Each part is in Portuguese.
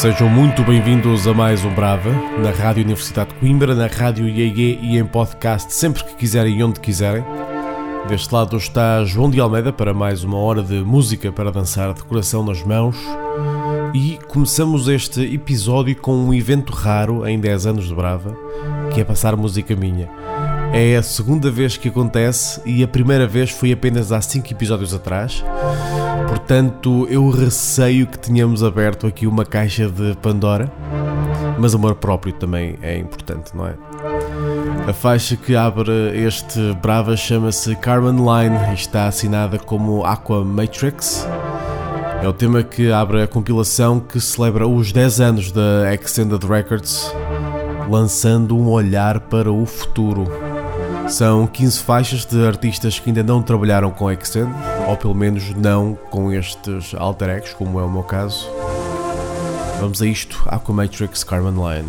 Sejam muito bem-vindos a mais um Brava, na Rádio Universidade de Coimbra, na Rádio IEG e em podcast sempre que quiserem e onde quiserem. Deste lado está João de Almeida para mais uma hora de música para dançar de coração nas mãos. E começamos este episódio com um evento raro em 10 anos de Brava, que é passar música minha. É a segunda vez que acontece e a primeira vez foi apenas há 5 episódios atrás. Portanto, eu receio que tenhamos aberto aqui uma caixa de Pandora, mas amor próprio também é importante, não é? A faixa que abre este Brava chama-se Carmen Line e está assinada como Aqua Matrix. É o tema que abre a compilação que celebra os 10 anos da Extended Records, lançando um olhar para o futuro. São 15 faixas de artistas que ainda não trabalharam com Extend, ou pelo menos não com estes alter egos, como é o meu caso. Vamos a isto, Aquamatrix Carmen Line.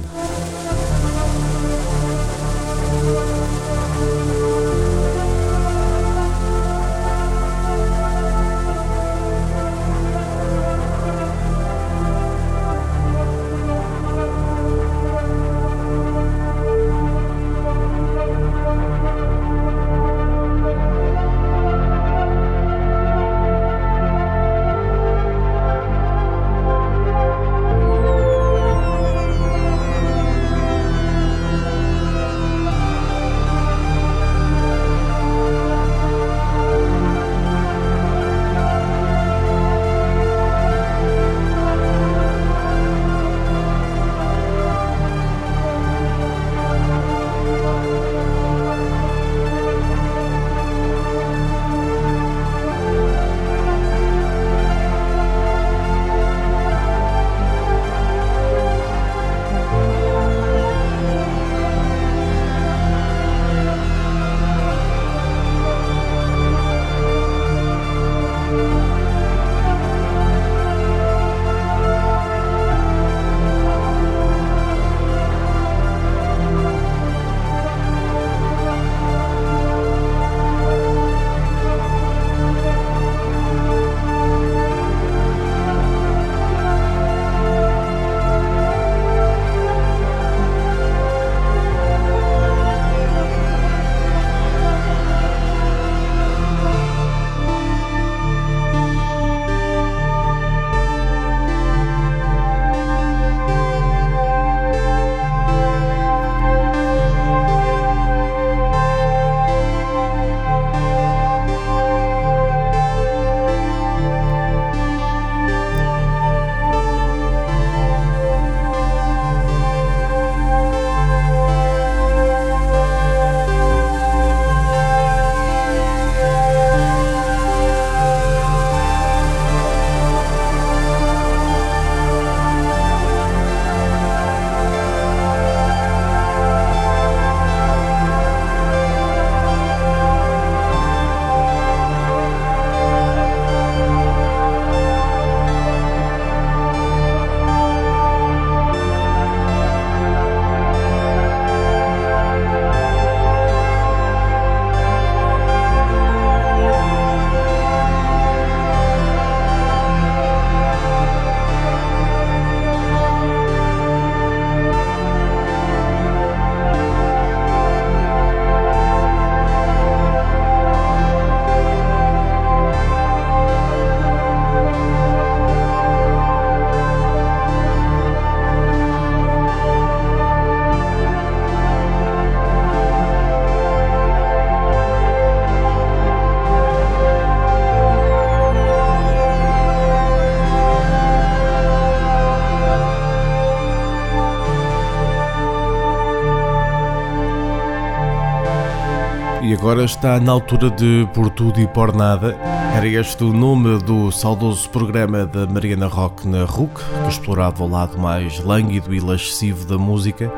Agora está na altura de Por Tudo e Por Nada. Era este o nome do saudoso programa da Mariana Rock na RUC, que explorava o lado mais lânguido e lascivo da música.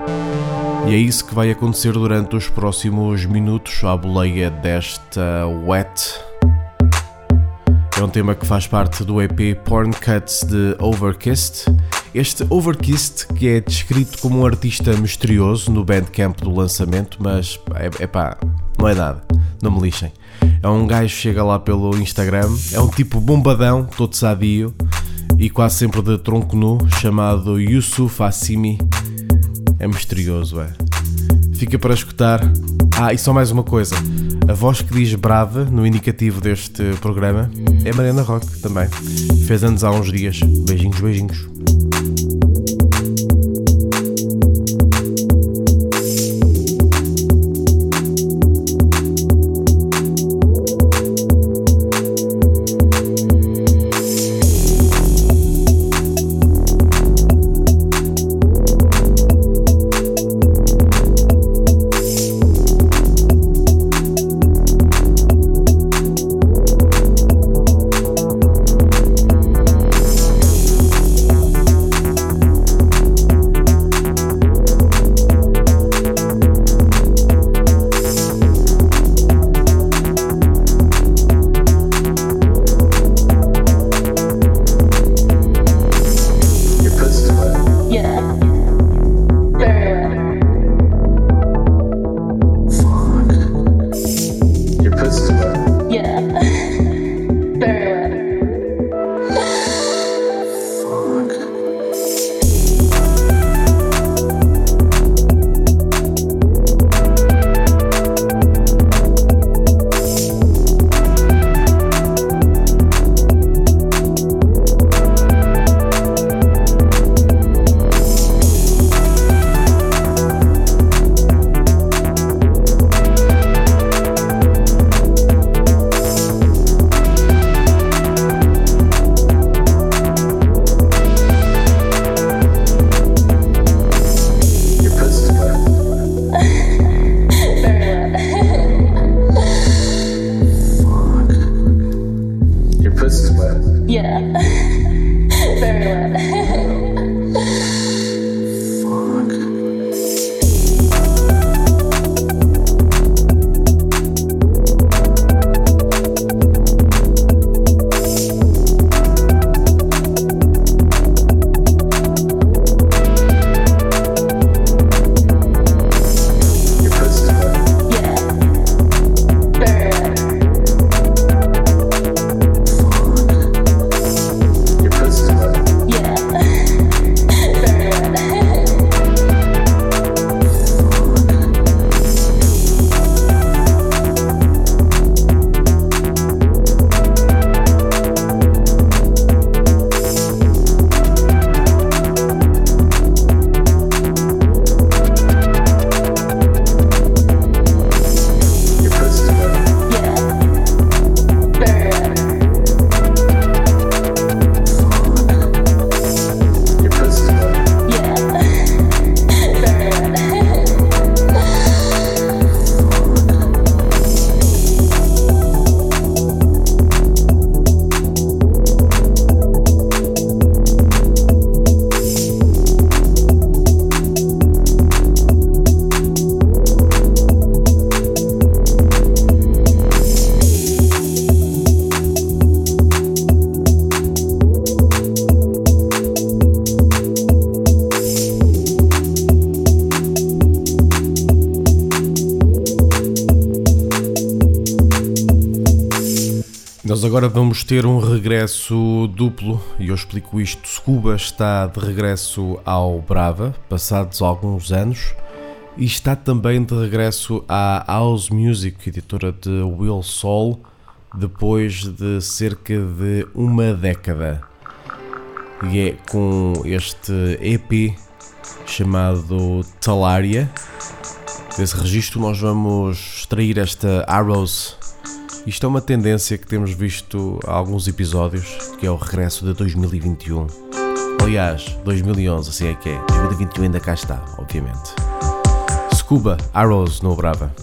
E é isso que vai acontecer durante os próximos minutos à boleia desta Wet. É um tema que faz parte do EP Porn Cuts de Overkissed. Este Overkissed, que é descrito como um artista misterioso no bandcamp do lançamento, mas é, pá, não é nada, não me lixem. É um gajo que chega lá pelo Instagram, é um tipo bombadão, todo sadio, e quase sempre de tronco nu, chamado Yusuf Assimi. É misterioso, é. Fica para escutar. Ah, e só mais uma coisa. A voz que diz brava no indicativo deste programa é Mariana Rock também. Fez anos há uns dias. Beijinhos, beijinhos. Agora vamos ter um regresso duplo e eu explico isto. Scuba está de regresso ao Brava, passados alguns anos, e está também de regresso à House Music, editora de Will Soul, depois de cerca de uma década. E é com este EP chamado Talaria. Desse registro nós vamos extrair esta Arrows isto é uma tendência que temos visto há alguns episódios, que é o regresso de 2021. Aliás, 2011, assim é que é. 2021 ainda cá está, obviamente. Scuba Arrows no Brava.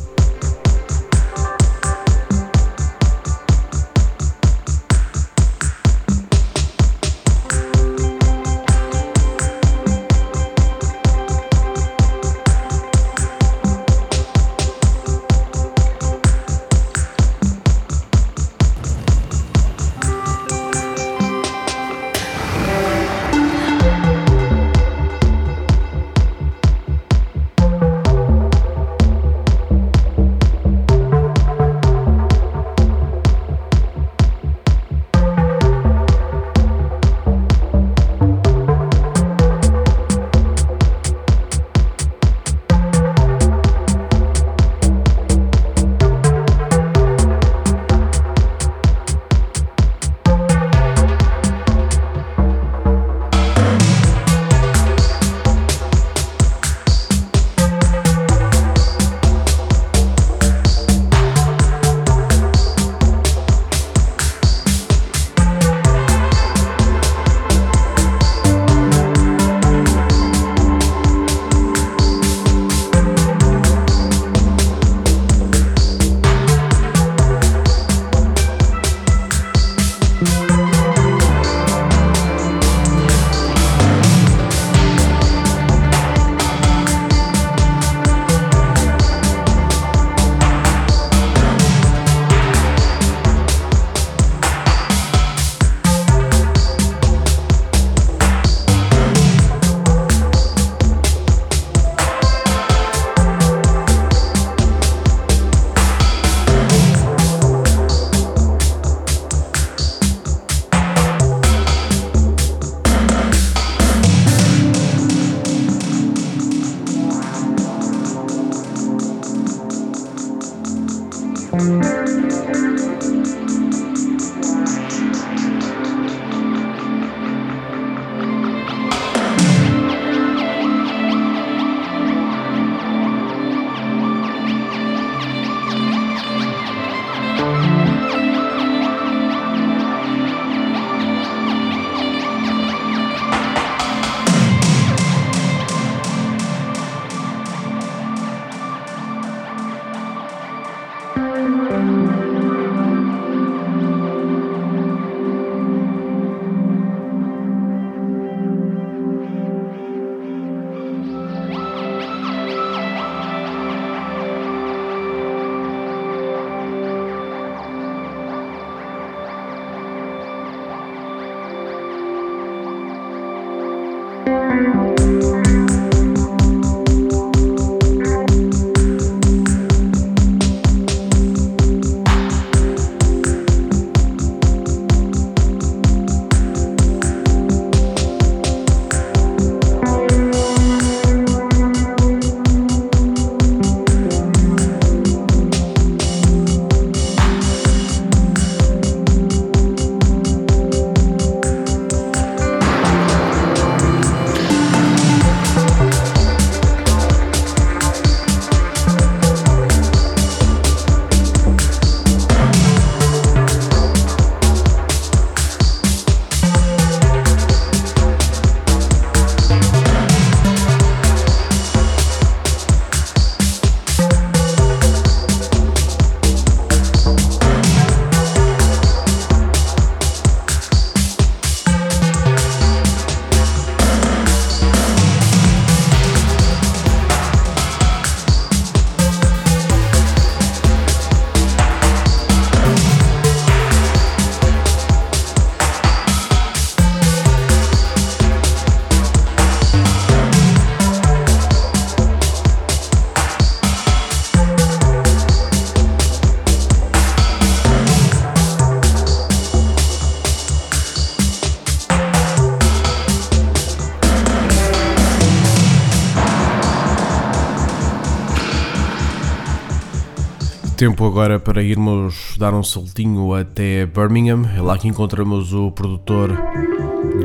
Tempo agora para irmos dar um saltinho até Birmingham. É lá que encontramos o produtor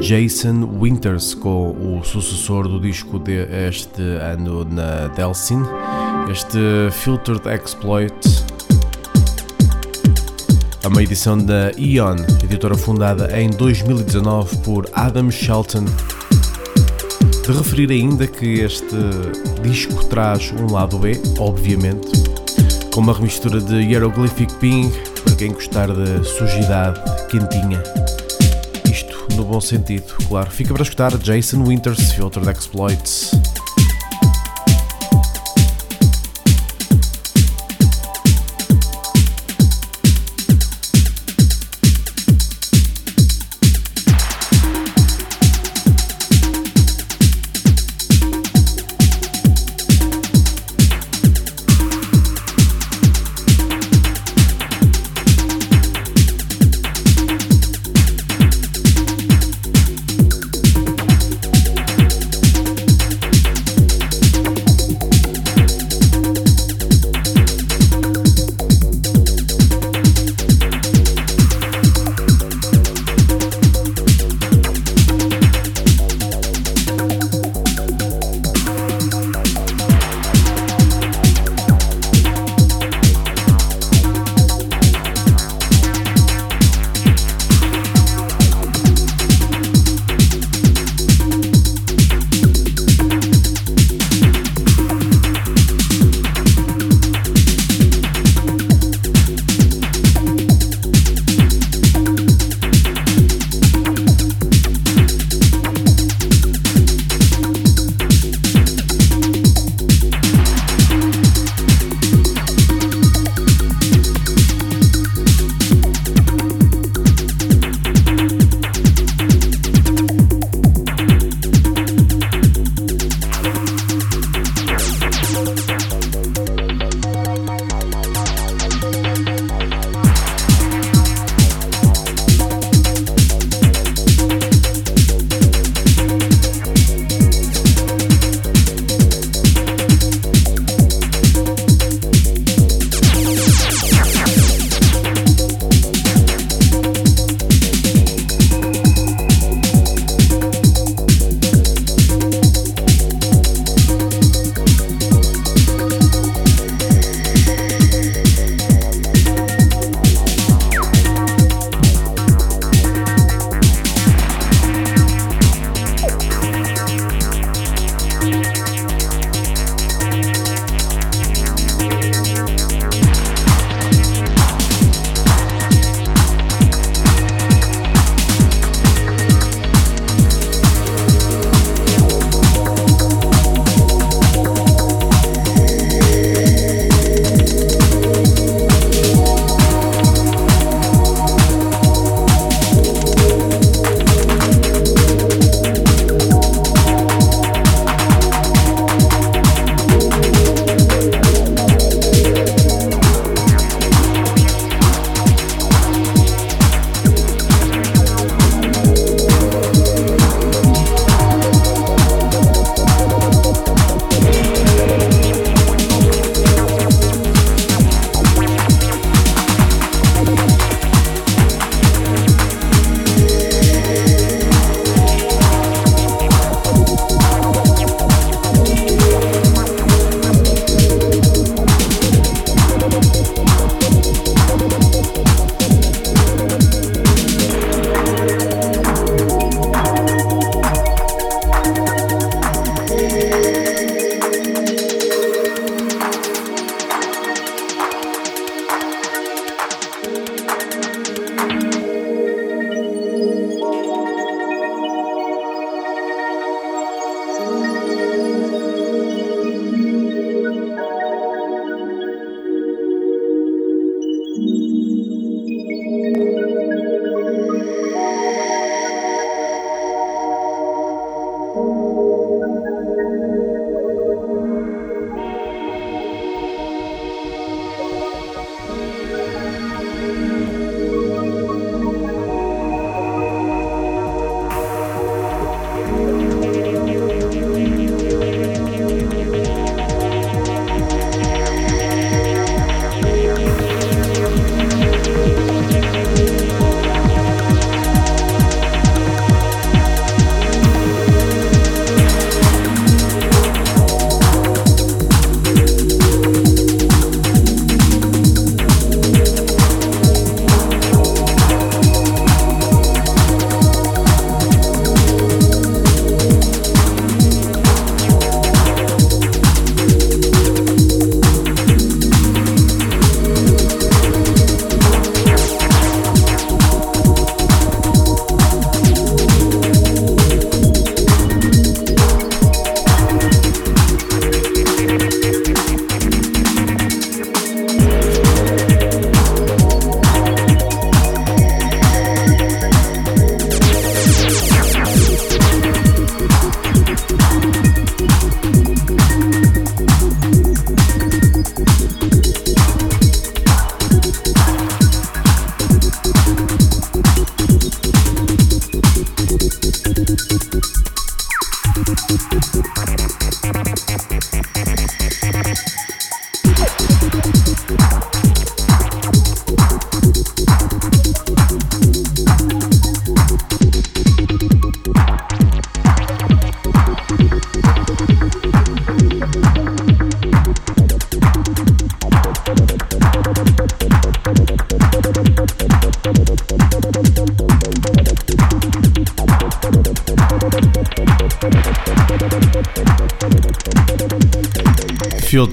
Jason Winters com o sucessor do disco deste ano na Delsin, este Filtered Exploit. É uma edição da Eon, editora fundada em 2019 por Adam Shelton. De referir ainda que este disco traz um lado B, obviamente, com uma remistura de Hieroglyphic Ping para quem gostar de sujidade quentinha. Isto no bom sentido, claro. Fica para escutar Jason Winters, Filtered Exploits.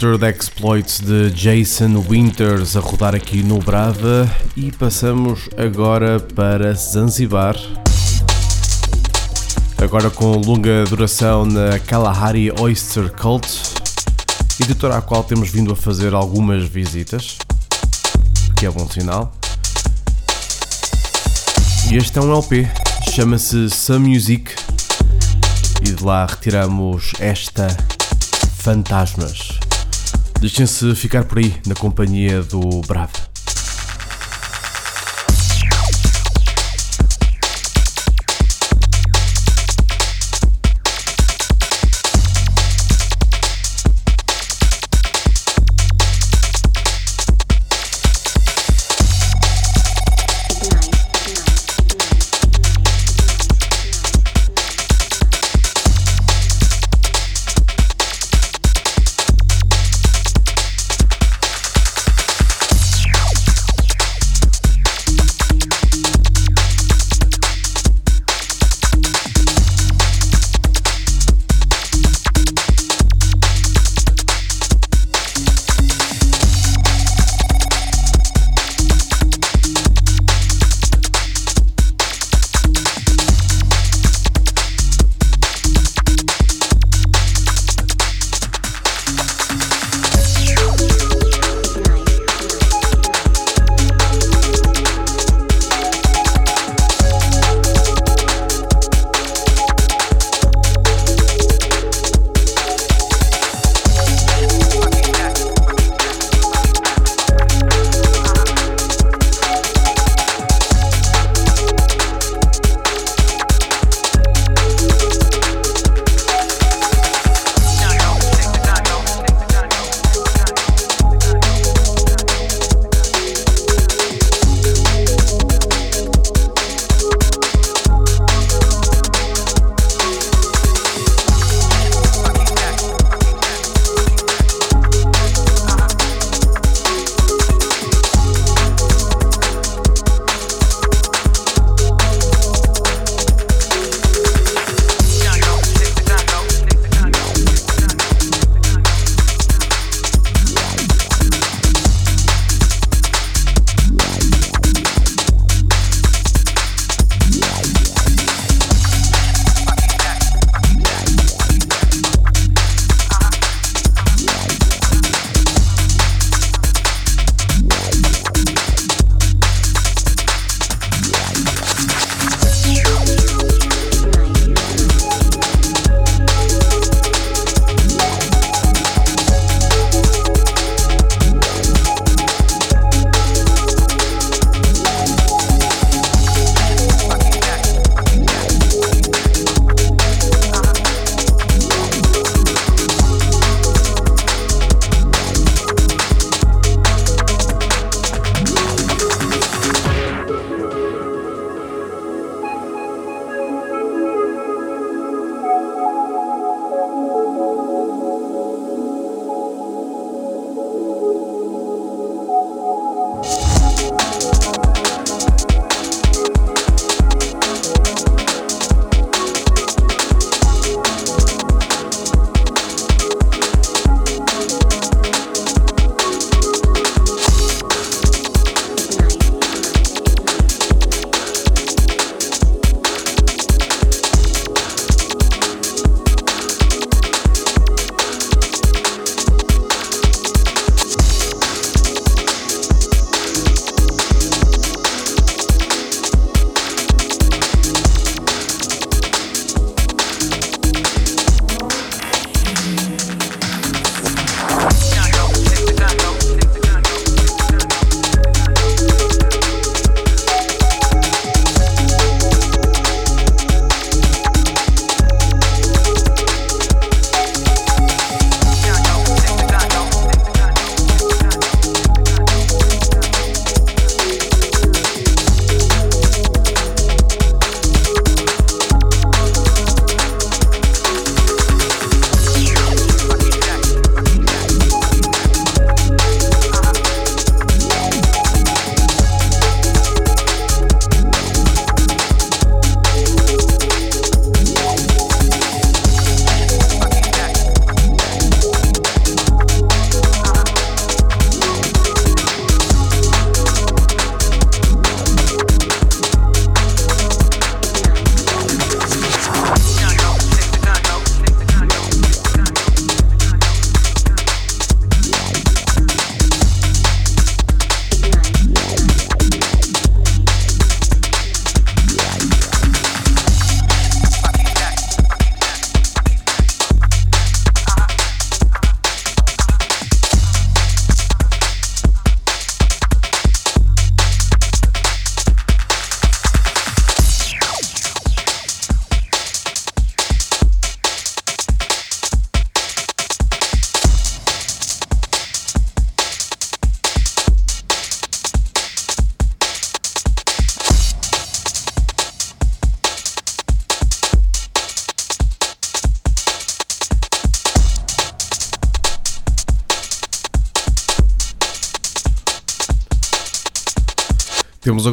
Unfiltered Exploits de Jason Winters a rodar aqui no Brava e passamos agora para Zanzibar. Agora com longa duração na Kalahari Oyster Cult, editora à qual temos vindo a fazer algumas visitas, que é bom sinal. E este é um LP, chama-se Some Music, e de lá retiramos esta Fantasmas. Deixem-se ficar por aí na companhia do Bravo.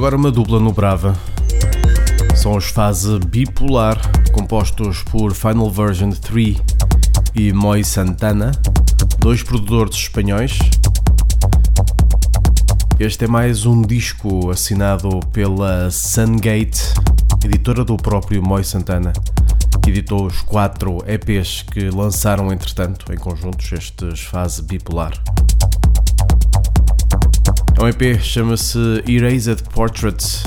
Agora uma dupla no Brava. São os Fase Bipolar, compostos por Final Version 3 e Moi Santana, dois produtores espanhóis. Este é mais um disco assinado pela Sungate, editora do próprio Moi Santana, que editou os quatro EPs que lançaram entretanto em conjuntos estes Fase Bipolar. É um EP chama-se Erased Portraits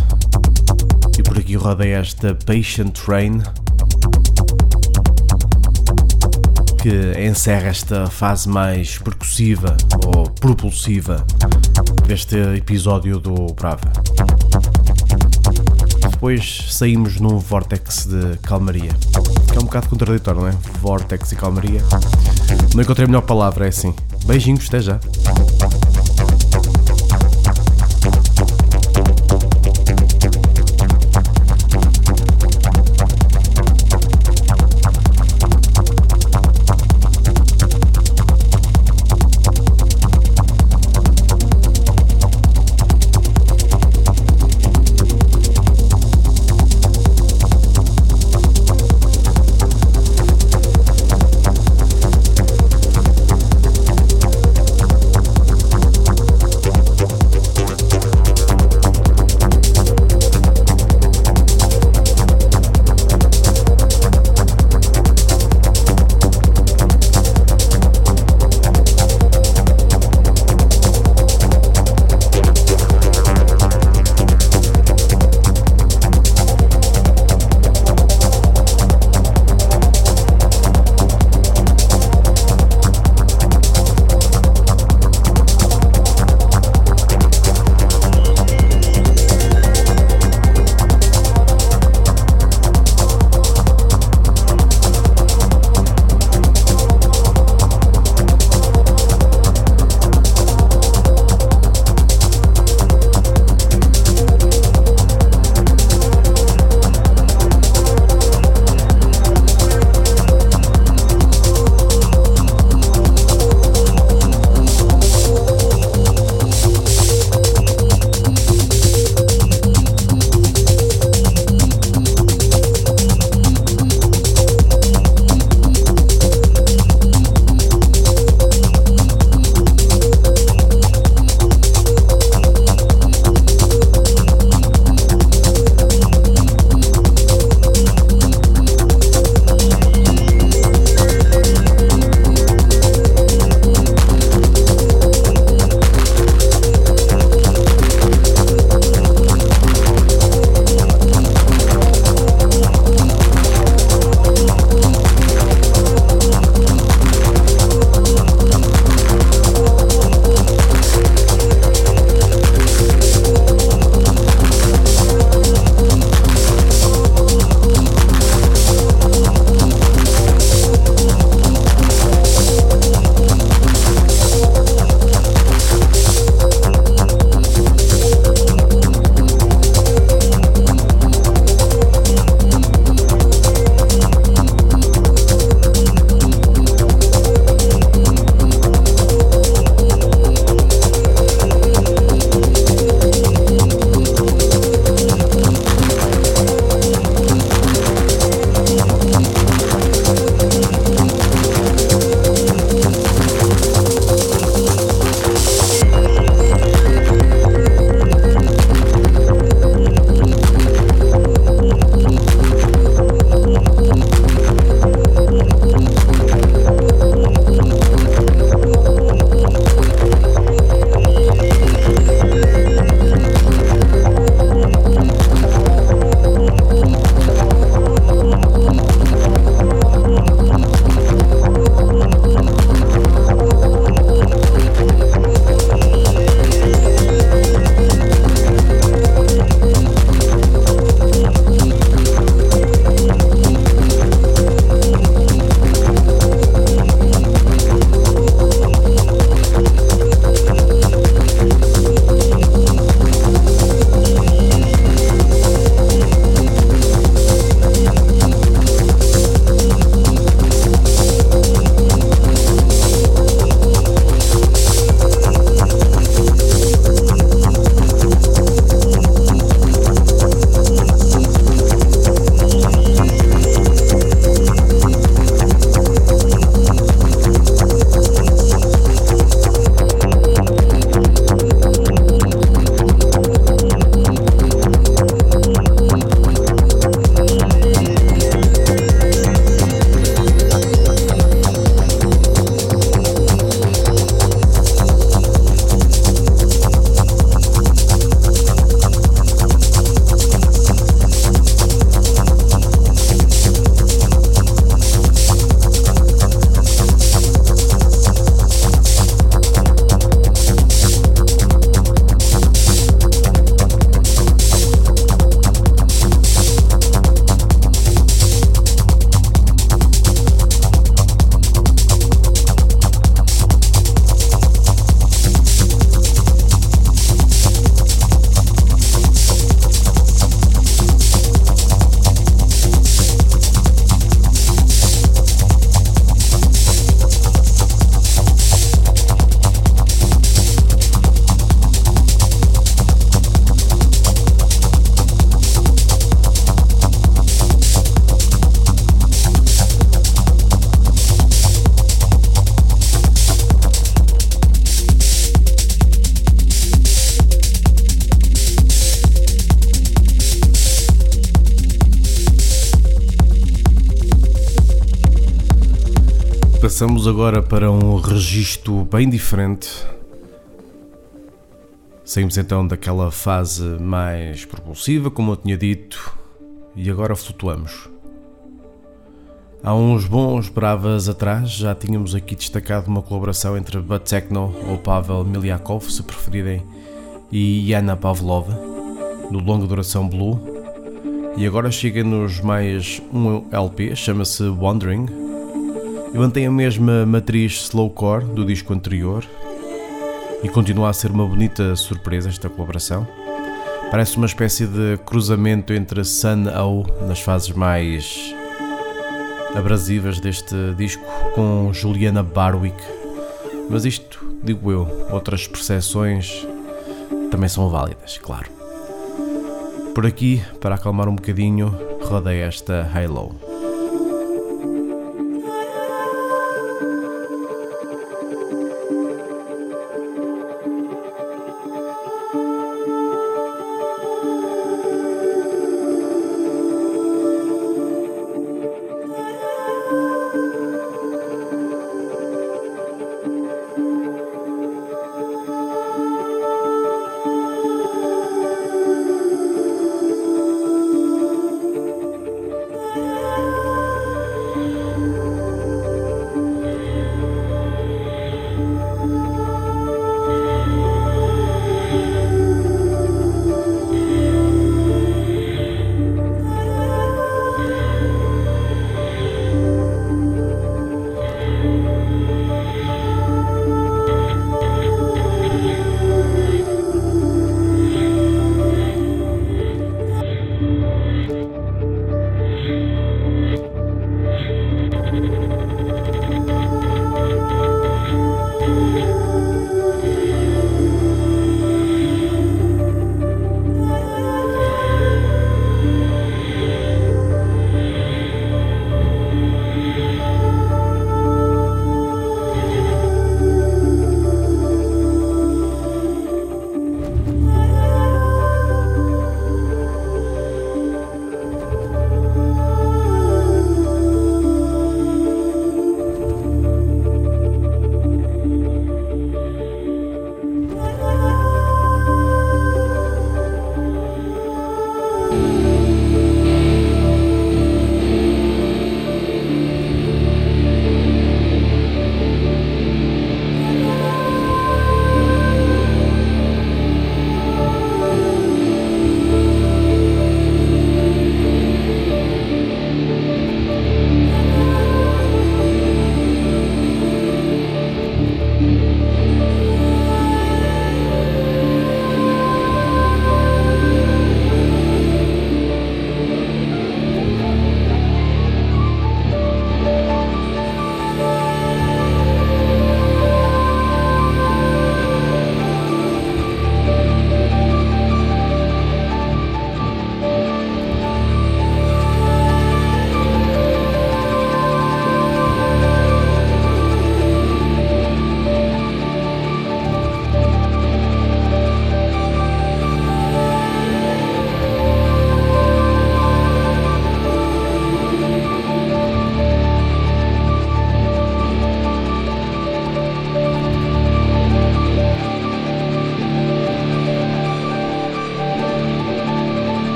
e por aqui roda esta Patient Train que encerra esta fase mais percussiva ou propulsiva deste episódio do Brava. Depois saímos num vórtex de calmaria, que é um bocado contraditório, não é? Vórtex e calmaria. Não encontrei a melhor palavra, é assim. Beijinhos, até já. Passamos agora para um registro bem diferente. Saímos então daquela fase mais propulsiva, como eu tinha dito, e agora flutuamos. Há uns bons bravas atrás já tínhamos aqui destacado uma colaboração entre Bud ou Pavel Milyakov, se preferirem, e Yana Pavlova, no longa duração Blue. E agora chega-nos mais um LP, chama-se Wandering. E mantém a mesma matriz slowcore do disco anterior e continua a ser uma bonita surpresa esta colaboração. Parece uma espécie de cruzamento entre Sun O nas fases mais abrasivas deste disco com Juliana Barwick. Mas isto, digo eu, outras percepções também são válidas, claro. Por aqui, para acalmar um bocadinho, rodei esta Halo.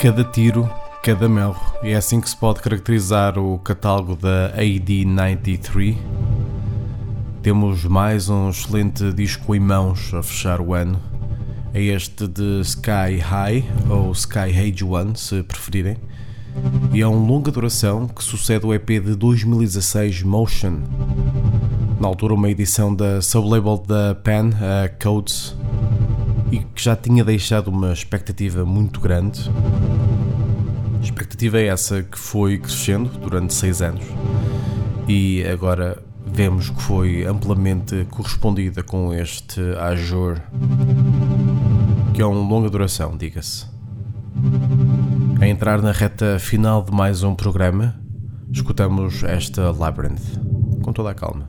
Cada tiro, cada melro. É assim que se pode caracterizar o catálogo da AD93. Temos mais um excelente disco em mãos a fechar o ano. É este de Sky High, ou Sky Age One, se preferirem. E é um longa duração que sucede o EP de 2016 Motion. Na altura, uma edição da sublabel da Pen, a Codes, e que já tinha deixado uma expectativa muito grande. Expectativa é essa que foi crescendo durante seis anos e agora vemos que foi amplamente correspondida com este Azure, que é um longa duração, diga-se. A entrar na reta final de mais um programa, escutamos esta Labyrinth com toda a calma.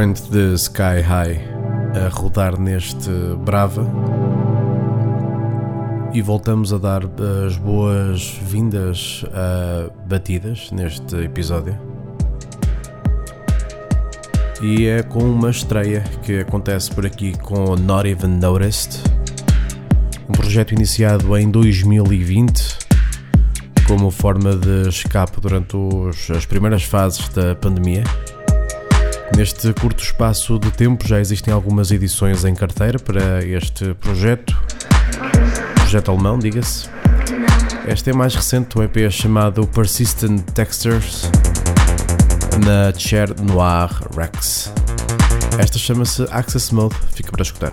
Labyrinth de Sky High a rodar neste Brava e voltamos a dar as boas-vindas a batidas neste episódio. E é com uma estreia que acontece por aqui com Not Even Noticed, um projeto iniciado em 2020 como forma de escape durante os, as primeiras fases da pandemia. Neste curto espaço de tempo já existem algumas edições em carteira para este projeto, projeto alemão, diga-se. Esta é mais recente, um EP chamado Persistent Textures na Chair Noir Rex. Esta chama-se Access Mode, fica para escutar.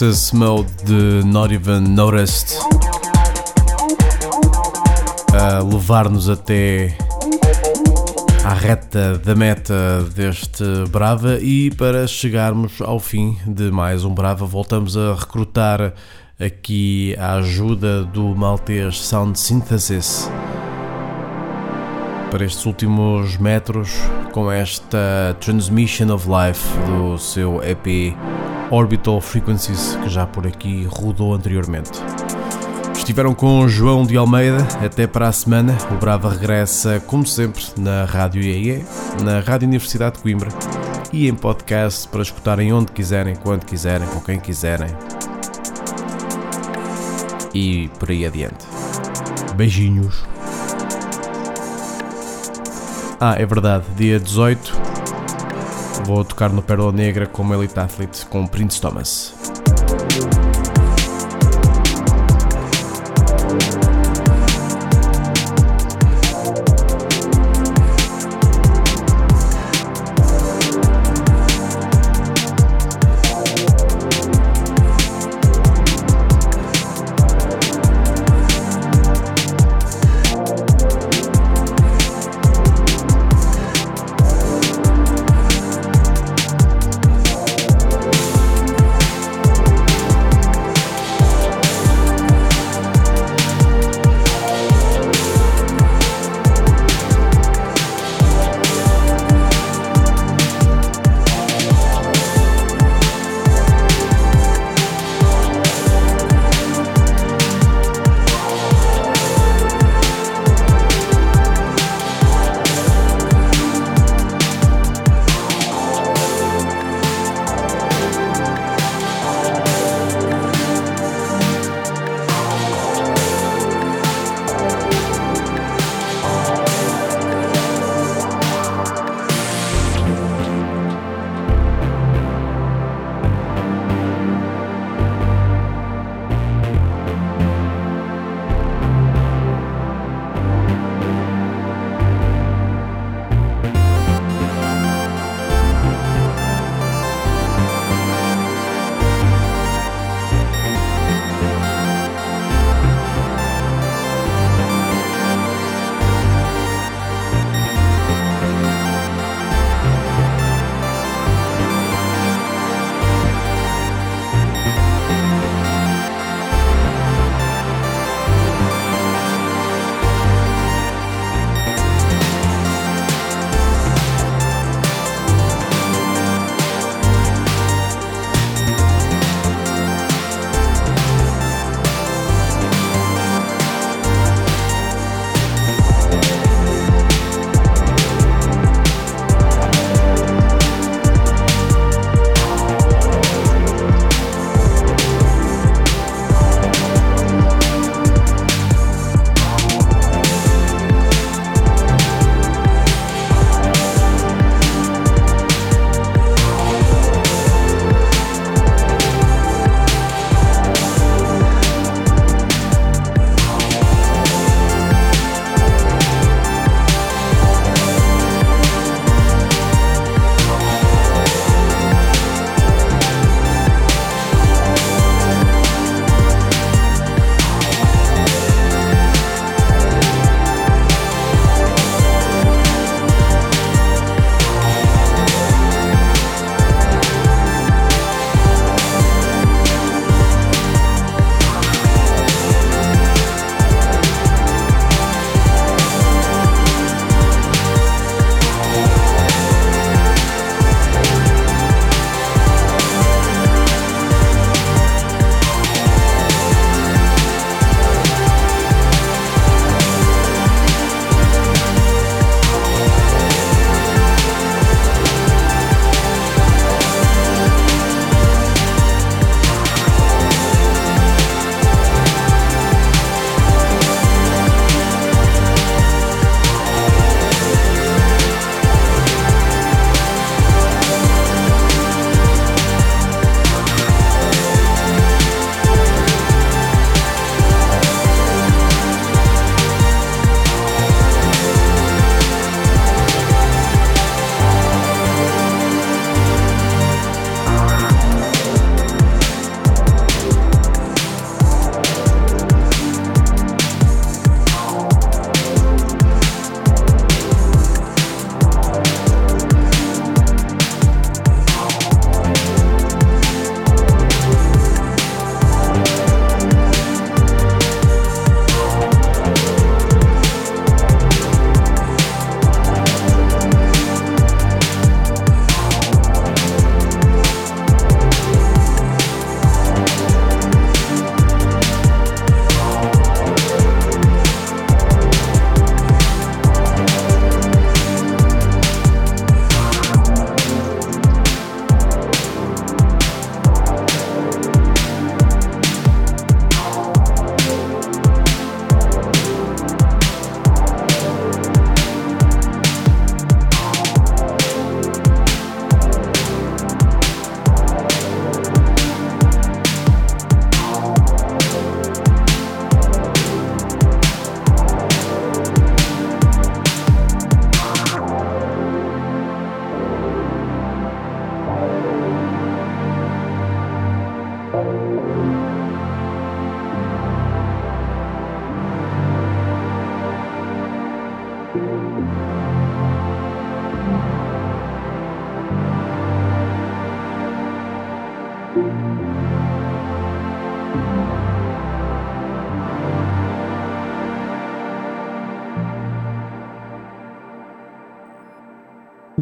Access Mode de Not Even Noticed. A levar-nos até à reta da meta deste Brava. E para chegarmos ao fim de mais um Brava voltamos a recrutar aqui a ajuda do maltês Sound Synthesis para estes últimos metros com esta Transmission of Life do seu EP Orbital Frequencies que já por aqui rodou anteriormente. Estiveram com João de Almeida, até para a semana. O Brava regressa, como sempre, na Rádio IEE, na Rádio Universidade de Coimbra e em podcast para escutarem onde quiserem, quando quiserem, com quem quiserem. E por aí adiante. Beijinhos. Ah, é verdade, dia 18 vou tocar no Pérola Negra como Elite Athlete com Prince Thomas.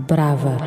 Brava.